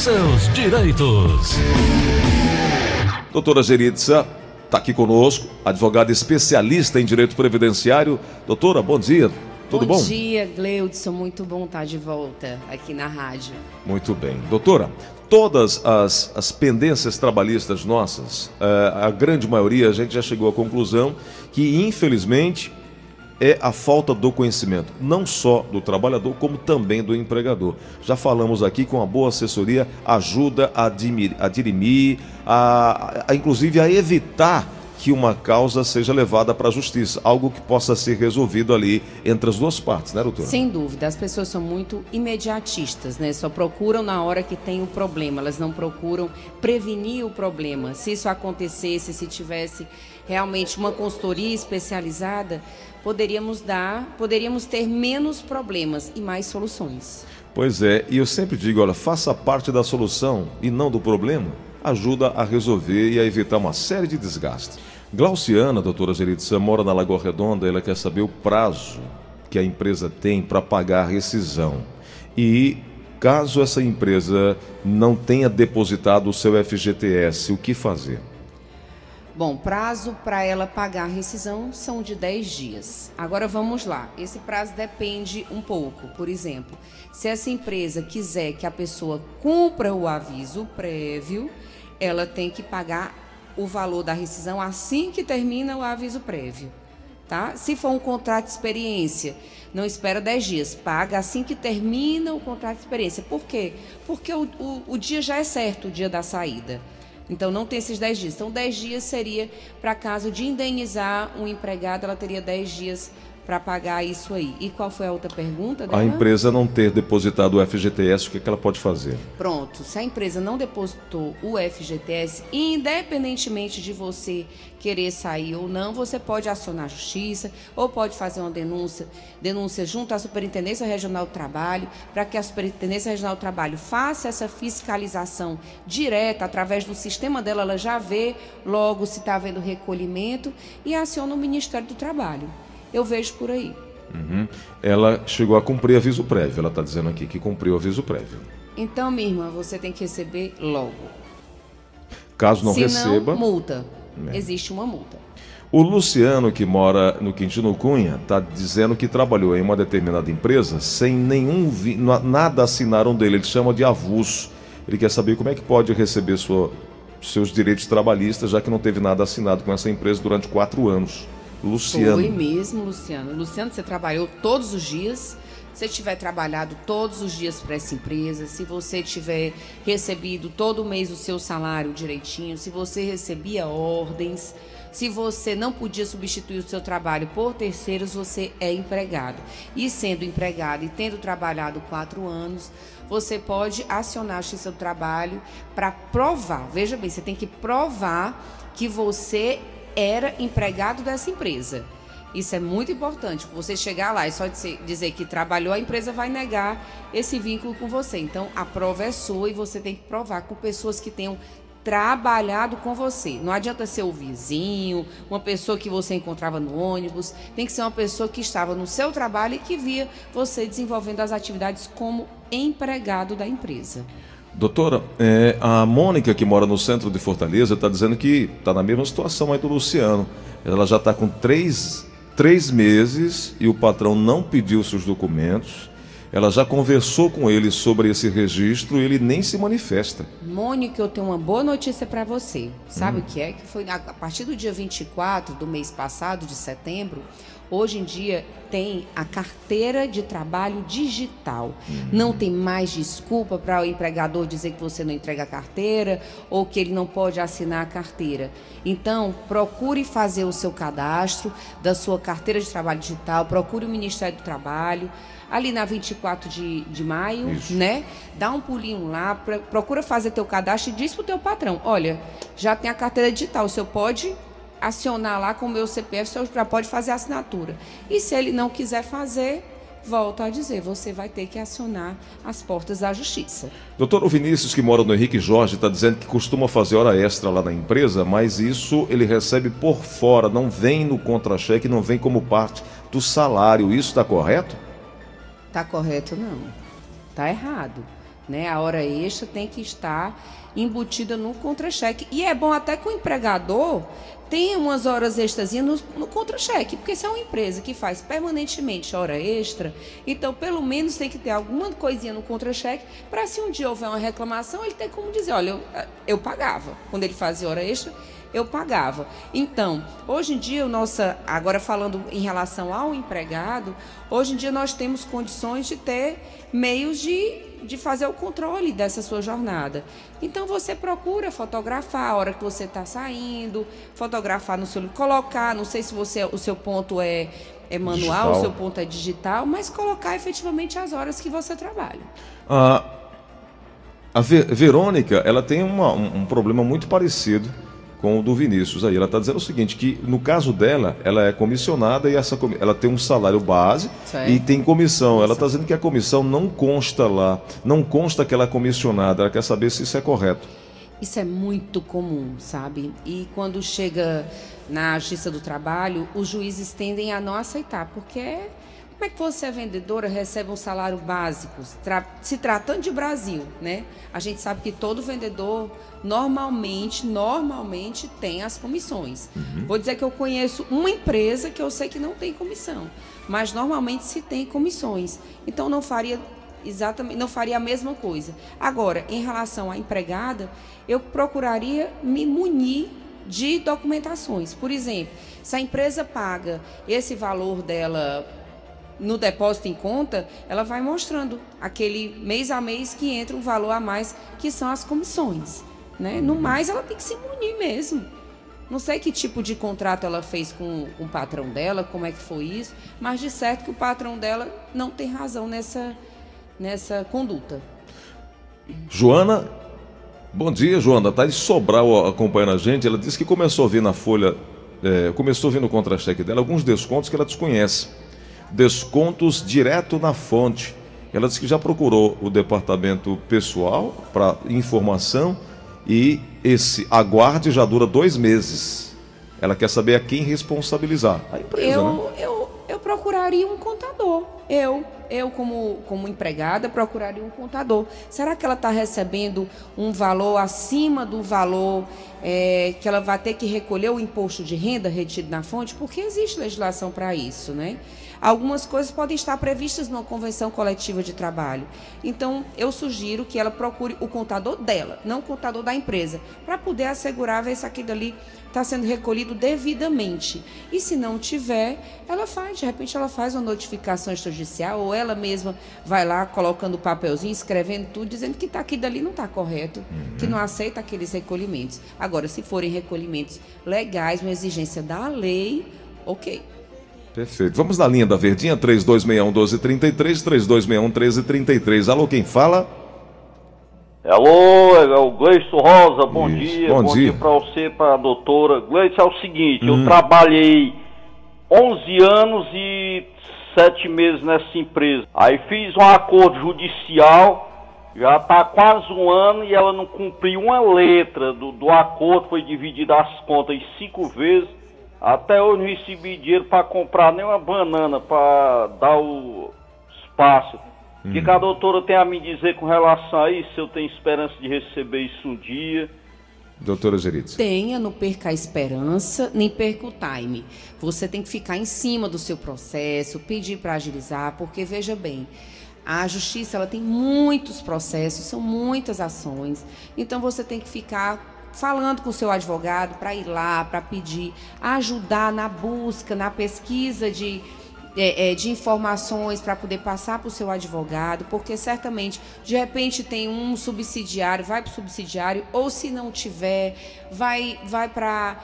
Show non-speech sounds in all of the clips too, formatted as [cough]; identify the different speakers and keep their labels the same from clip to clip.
Speaker 1: seus direitos.
Speaker 2: Doutora Geritza está aqui conosco, advogada especialista em direito previdenciário. Doutora, bom dia. Tudo bom?
Speaker 3: Bom dia, Gleudson. Muito bom estar de volta aqui na rádio.
Speaker 2: Muito bem. Doutora, todas as, as pendências trabalhistas nossas, eh, a grande maioria, a gente já chegou à conclusão que, infelizmente, é a falta do conhecimento, não só do trabalhador, como também do empregador. Já falamos aqui com a boa assessoria, ajuda a, a dirimir, a, a, inclusive a evitar que uma causa seja levada para a justiça, algo que possa ser resolvido ali entre as duas partes, né, doutora?
Speaker 3: Sem dúvida, as pessoas são muito imediatistas, né? Só procuram na hora que tem o problema, elas não procuram prevenir o problema. Se isso acontecesse, se tivesse realmente uma consultoria especializada, poderíamos dar, poderíamos ter menos problemas e mais soluções.
Speaker 2: Pois é, e eu sempre digo, olha, faça parte da solução e não do problema ajuda a resolver e a evitar uma série de desgastes. Glauciana, doutora Geritza, mora na Lagoa Redonda, ela quer saber o prazo que a empresa tem para pagar a rescisão. E caso essa empresa não tenha depositado o seu FGTS, o que fazer?
Speaker 3: Bom, prazo para ela pagar a rescisão são de 10 dias. Agora vamos lá. Esse prazo depende um pouco. Por exemplo, se essa empresa quiser que a pessoa cumpra o aviso prévio, ela tem que pagar o valor da rescisão assim que termina o aviso prévio. Tá? Se for um contrato de experiência, não espera 10 dias, paga assim que termina o contrato de experiência. Por quê? Porque o, o, o dia já é certo, o dia da saída. Então não tem esses 10 dias. Então 10 dias seria para caso de indenizar um empregado, ela teria 10 dias para pagar isso aí. E qual foi a outra pergunta dela?
Speaker 2: A empresa não ter depositado o FGTS, o que, é que ela pode fazer?
Speaker 3: Pronto, se a empresa não depositou o FGTS, independentemente de você querer sair ou não, você pode acionar a justiça ou pode fazer uma denúncia, denúncia junto à Superintendência Regional do Trabalho, para que a Superintendência Regional do Trabalho faça essa fiscalização direta através do sistema dela, ela já vê logo se está havendo recolhimento e aciona o Ministério do Trabalho eu vejo por aí.
Speaker 2: Uhum. Ela chegou a cumprir aviso prévio, ela está dizendo aqui que cumpriu aviso prévio.
Speaker 3: Então, minha irmã, você tem que receber logo.
Speaker 2: Caso não
Speaker 3: Se
Speaker 2: receba.
Speaker 3: Não, multa. É. Existe uma multa.
Speaker 2: O Luciano, que mora no Quintino Cunha, está dizendo que trabalhou em uma determinada empresa sem nenhum. Vi... nada assinaram dele. Ele chama de avulso. Ele quer saber como é que pode receber sua... seus direitos trabalhistas, já que não teve nada assinado com essa empresa durante quatro anos. Luciano.
Speaker 3: Foi mesmo, Luciano. Luciano, você trabalhou todos os dias. Se tiver trabalhado todos os dias para essa empresa, se você tiver recebido todo mês o seu salário direitinho, se você recebia ordens, se você não podia substituir o seu trabalho por terceiros, você é empregado. E sendo empregado e tendo trabalhado quatro anos, você pode acionar a do Trabalho para provar. Veja bem, você tem que provar que você era empregado dessa empresa. Isso é muito importante. Você chegar lá e só dizer que trabalhou, a empresa vai negar esse vínculo com você. Então, a prova é sua e você tem que provar com pessoas que tenham trabalhado com você. Não adianta ser o vizinho, uma pessoa que você encontrava no ônibus. Tem que ser uma pessoa que estava no seu trabalho e que via você desenvolvendo as atividades como empregado da empresa.
Speaker 2: Doutora, é, a Mônica, que mora no centro de Fortaleza, está dizendo que está na mesma situação aí do Luciano. Ela já está com três, três meses e o patrão não pediu seus documentos. Ela já conversou com ele sobre esse registro e ele nem se manifesta.
Speaker 3: Mônica, eu tenho uma boa notícia para você. Sabe hum. o que é? Que foi a partir do dia 24 do mês passado, de setembro, Hoje em dia tem a carteira de trabalho digital. Uhum. Não tem mais desculpa para o empregador dizer que você não entrega a carteira ou que ele não pode assinar a carteira. Então, procure fazer o seu cadastro da sua carteira de trabalho digital, procure o Ministério do Trabalho ali na 24 de, de maio, Isso. né? Dá um pulinho lá, procura fazer teu cadastro e diz pro teu patrão, olha, já tem a carteira digital, o senhor pode acionar lá com o meu CPF, o senhor já pode fazer a assinatura. E se ele não quiser fazer, volto a dizer, você vai ter que acionar as portas da justiça.
Speaker 2: Doutor, o Vinícius, que mora no Henrique Jorge, está dizendo que costuma fazer hora extra lá na empresa, mas isso ele recebe por fora, não vem no contra-cheque, não vem como parte do salário. Isso está correto?
Speaker 3: Está correto, não. Está errado. Né? A hora extra tem que estar embutida no contra-cheque. E é bom até que o empregador tenha umas horas extras no, no contra-cheque, porque se é uma empresa que faz permanentemente hora extra, então pelo menos tem que ter alguma coisinha no contra-cheque para se um dia houver uma reclamação, ele ter como dizer, olha, eu, eu pagava quando ele fazia hora extra, eu pagava. Então, hoje em dia, nossa, agora falando em relação ao empregado, hoje em dia nós temos condições de ter meios de de fazer o controle dessa sua jornada. Então você procura fotografar a hora que você está saindo, fotografar no seu colocar, não sei se você o seu ponto é, é manual, digital. o seu ponto é digital, mas colocar efetivamente as horas que você trabalha.
Speaker 2: Ah, a Verônica, ela tem uma, um, um problema muito parecido com o do Vinícius aí. Ela está dizendo o seguinte, que no caso dela, ela é comissionada e essa, ela tem um salário base e tem comissão. Ela está dizendo que a comissão não consta lá, não consta que ela é comissionada. Ela quer saber se isso é correto.
Speaker 3: Isso é muito comum, sabe? E quando chega na Justiça do Trabalho, os juízes tendem a não aceitar, porque é como é que você, é vendedora, recebe um salário básico? Se tratando de Brasil, né? A gente sabe que todo vendedor normalmente, normalmente tem as comissões. Uhum. Vou dizer que eu conheço uma empresa que eu sei que não tem comissão, mas normalmente se tem comissões. Então não faria exatamente, não faria a mesma coisa. Agora, em relação à empregada, eu procuraria me munir de documentações. Por exemplo, se a empresa paga esse valor dela no depósito em conta, ela vai mostrando aquele mês a mês que entra um valor a mais, que são as comissões. Né? No mais, ela tem que se munir mesmo. Não sei que tipo de contrato ela fez com, com o patrão dela, como é que foi isso, mas de certo que o patrão dela não tem razão nessa, nessa conduta.
Speaker 2: Joana, bom dia, Joana. Está de Sobral acompanhando a gente. Ela disse que começou a ver na folha, é, começou a ver no contra-cheque dela alguns descontos que ela desconhece descontos direto na fonte. Ela disse que já procurou o departamento pessoal para informação e esse aguarde já dura dois meses. Ela quer saber a quem responsabilizar. A empresa,
Speaker 3: eu,
Speaker 2: né?
Speaker 3: Eu, eu procuraria um contador. Eu, eu como, como empregada, procuraria um contador. Será que ela está recebendo um valor acima do valor é, que ela vai ter que recolher o imposto de renda retido na fonte? Porque existe legislação para isso, né? Algumas coisas podem estar previstas numa convenção coletiva de trabalho. Então, eu sugiro que ela procure o contador dela, não o contador da empresa, para poder assegurar ver se aquilo ali está sendo recolhido devidamente. E se não tiver, ela faz, de repente ela faz uma notificação extrajudicial ou ela mesma vai lá colocando o papelzinho, escrevendo tudo, dizendo que tá, aquilo dali não está correto, uhum. que não aceita aqueles recolhimentos. Agora, se forem recolhimentos legais, uma exigência da lei, ok.
Speaker 2: Perfeito. Vamos na linha da Verdinha, 3261 1233, 3261 1333. Alô, quem fala?
Speaker 4: Alô, é o Gleice Rosa, bom Isso. dia. Bom, bom dia, dia para você, para a doutora. Gleice, é o seguinte, hum. eu trabalhei 11 anos e 7 meses nessa empresa. Aí fiz um acordo judicial, já está quase um ano e ela não cumpriu uma letra do, do acordo, foi dividida as contas em cinco vezes. Até hoje não recebi dinheiro para comprar nem uma banana para dar o espaço. O hum. que, que a doutora tem a me dizer com relação a isso? Se eu tenho esperança de receber isso um dia?
Speaker 2: Doutora Geritz.
Speaker 3: Tenha, não perca a esperança, nem perca o time. Você tem que ficar em cima do seu processo, pedir para agilizar, porque veja bem, a justiça ela tem muitos processos, são muitas ações. Então você tem que ficar falando com o seu advogado para ir lá, para pedir, ajudar na busca, na pesquisa de, é, é, de informações para poder passar para o seu advogado, porque certamente, de repente, tem um subsidiário, vai para o subsidiário, ou se não tiver, vai, vai para.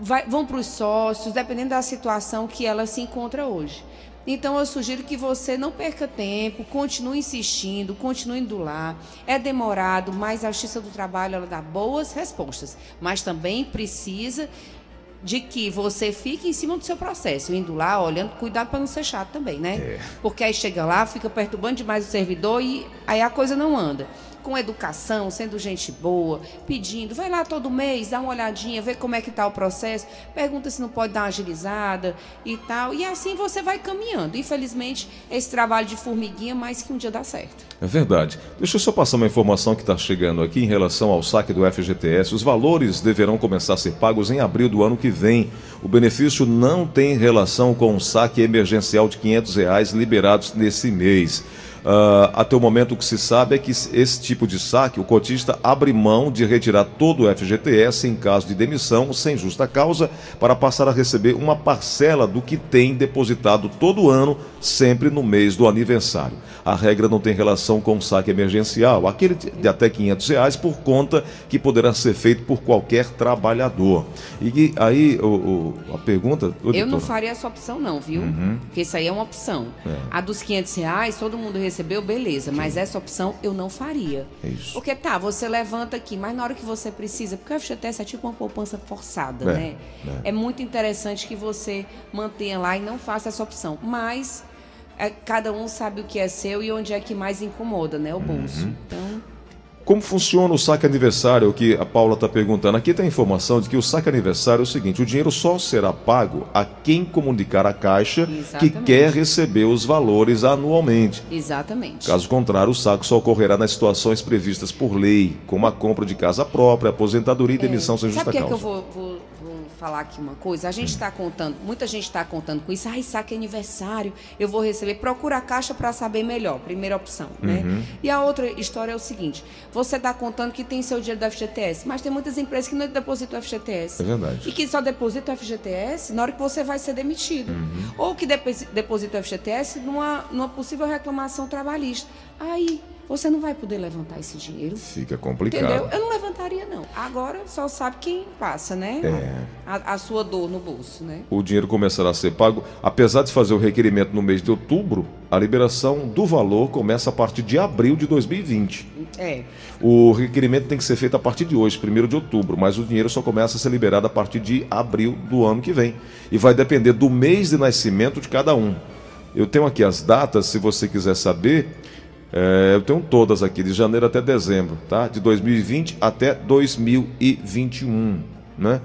Speaker 3: Vai, vão para os sócios, dependendo da situação que ela se encontra hoje. Então eu sugiro que você não perca tempo, continue insistindo, continue indo lá. É demorado, mas a Justiça do Trabalho ela dá boas respostas, mas também precisa de que você fique em cima do seu processo, indo lá, olhando, cuidado para não ser chato também, né? É. Porque aí chega lá, fica perturbando demais o servidor e aí a coisa não anda. Com educação, sendo gente boa, pedindo, vai lá todo mês, dá uma olhadinha, vê como é que está o processo, pergunta se não pode dar uma agilizada e tal. E assim você vai caminhando. Infelizmente, esse trabalho de formiguinha, mais que um dia dá certo.
Speaker 2: É verdade. Deixa eu só passar uma informação que está chegando aqui em relação ao saque do FGTS. Os valores deverão começar a ser pagos em abril do ano que vem. O benefício não tem relação com o saque emergencial de 500 reais liberados nesse mês. Uh, até o momento o que se sabe é que esse tipo de saque, o cotista abre mão de retirar todo o FGTS em caso de demissão sem justa causa para passar a receber uma parcela do que tem depositado todo ano, sempre no mês do aniversário. A regra não tem relação com o saque emergencial, aquele de até 500 reais por conta que poderá ser feito por qualquer trabalhador. E aí o, o a pergunta...
Speaker 3: Eu não faria essa opção não, viu? Uhum. Porque isso aí é uma opção. É. A dos 500 reais, todo mundo recebe recebeu, beleza. Mas essa opção eu não faria. Isso. Porque tá, você levanta aqui, mas na hora que você precisa, porque o FGTS é tipo uma poupança forçada, é, né? É. é. muito interessante que você mantenha lá e não faça essa opção. Mas é, cada um sabe o que é seu e onde é que mais incomoda, né? O bolso. Uhum. Então.
Speaker 2: Como funciona o saque aniversário? O que a Paula está perguntando. Aqui tem a informação de que o saque aniversário é o seguinte: o dinheiro só será pago a quem comunicar à Caixa Exatamente. que quer receber os valores anualmente.
Speaker 3: Exatamente.
Speaker 2: Caso contrário, o saque só ocorrerá nas situações previstas por lei, como a compra de casa própria, aposentadoria e demissão é. sem justa
Speaker 3: Sabe
Speaker 2: causa.
Speaker 3: O que, é que eu vou, vou falar aqui uma coisa. A gente está contando, muita gente está contando com isso. Ai, saque aniversário, eu vou receber. Procura a caixa para saber melhor. Primeira opção, né? Uhum. E a outra história é o seguinte: você está contando que tem seu dinheiro do FGTS, mas tem muitas empresas que não depositam o FGTS.
Speaker 2: É verdade.
Speaker 3: E que só depositam o FGTS na hora que você vai ser demitido. Uhum. Ou que deposita o FGTS numa, numa possível reclamação trabalhista. Aí você não vai poder levantar esse dinheiro.
Speaker 2: Fica complicado.
Speaker 3: Entendeu? Eu não levantaria, não. Agora só sabe quem passa, né? É. A, a, sua dor no bolso, né?
Speaker 2: O dinheiro começará a ser pago. Apesar de fazer o requerimento no mês de outubro, a liberação do valor começa a partir de abril de 2020.
Speaker 3: É.
Speaker 2: O requerimento tem que ser feito a partir de hoje, 1 de outubro, mas o dinheiro só começa a ser liberado a partir de abril do ano que vem. E vai depender do mês de nascimento de cada um. Eu tenho aqui as datas, se você quiser saber. É, eu tenho todas aqui, de janeiro até dezembro, tá? De 2020 até 2021, né?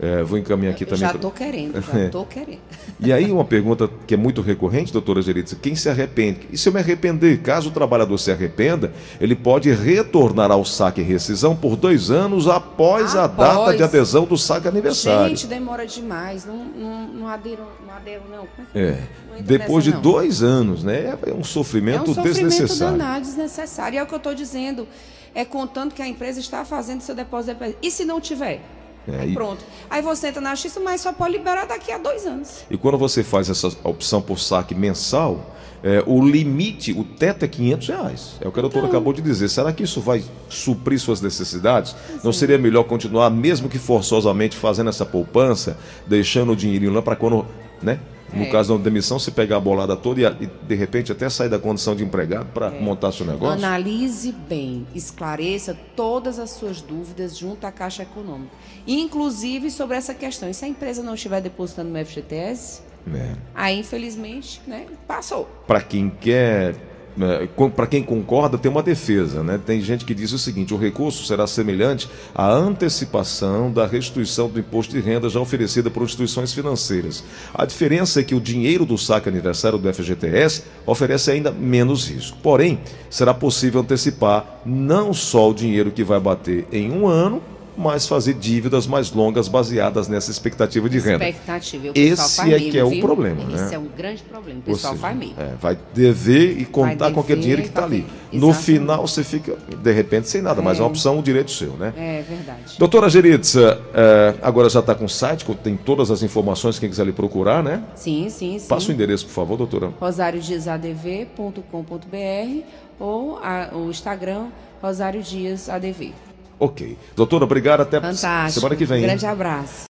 Speaker 2: É, vou encaminhar aqui também.
Speaker 3: Já estou querendo, já [laughs] estou querendo.
Speaker 2: E aí uma pergunta que é muito recorrente, doutora Geritza, quem se arrepende? E se eu me arrepender? Caso o trabalhador se arrependa, ele pode retornar ao saque e rescisão por dois anos após, após... a data de adesão do saque aniversário.
Speaker 3: Gente, demora demais, não, não, não não adero não.
Speaker 2: É, depois de não. dois anos, né? É um sofrimento, é um sofrimento desnecessário.
Speaker 3: Danado, desnecessário. E é o que eu estou dizendo, é contando que a empresa está fazendo seu depósito. E se não tiver? É, aí pronto. Aí você entra na justiça, mas só pode liberar daqui a dois anos.
Speaker 2: E quando você faz essa opção por saque mensal, é, o limite, o teto é 500 reais. É o que a doutora então... acabou de dizer. Será que isso vai suprir suas necessidades? Sim. Não seria melhor continuar, mesmo que forçosamente, fazendo essa poupança, deixando o dinheirinho lá para quando, né? No é. caso da demissão, se pegar a bolada toda e, e, de repente até sair da condição de empregado para é. montar seu negócio?
Speaker 3: Analise bem, esclareça todas as suas dúvidas junto à Caixa Econômica. Inclusive sobre essa questão. E se a empresa não estiver depositando no FGTS, é. aí infelizmente né, passou.
Speaker 2: Para quem quer para quem concorda, tem uma defesa. Né? Tem gente que diz o seguinte: o recurso será semelhante à antecipação da restituição do imposto de renda já oferecida por instituições financeiras. A diferença é que o dinheiro do saque aniversário do FGTS oferece ainda menos risco. Porém, será possível antecipar não só o dinheiro que vai bater em um ano, mas fazer dívidas mais longas baseadas nessa expectativa de renda.
Speaker 3: Expectativa.
Speaker 2: Esse é que é o problema,
Speaker 3: Esse
Speaker 2: né?
Speaker 3: Esse é um grande problema. O pessoal
Speaker 2: seja,
Speaker 3: faz mesmo.
Speaker 2: É, vai dever e contar dever, com aquele dinheiro que está ali. No final você fica, de repente, sem nada, é. mas é uma opção, um direito seu, né?
Speaker 3: É verdade.
Speaker 2: Doutora Geritza, é, agora já está com o site, tem todas as informações, quem quiser lhe procurar, né?
Speaker 3: Sim, sim, sim.
Speaker 2: Passa o endereço, por favor, doutora.
Speaker 3: rosariodiasadv.com.br ou a, o Instagram Rosário Dias ADV.
Speaker 2: Ok. Doutora, obrigado. Até Fantástico. semana que vem.
Speaker 3: Grande abraço.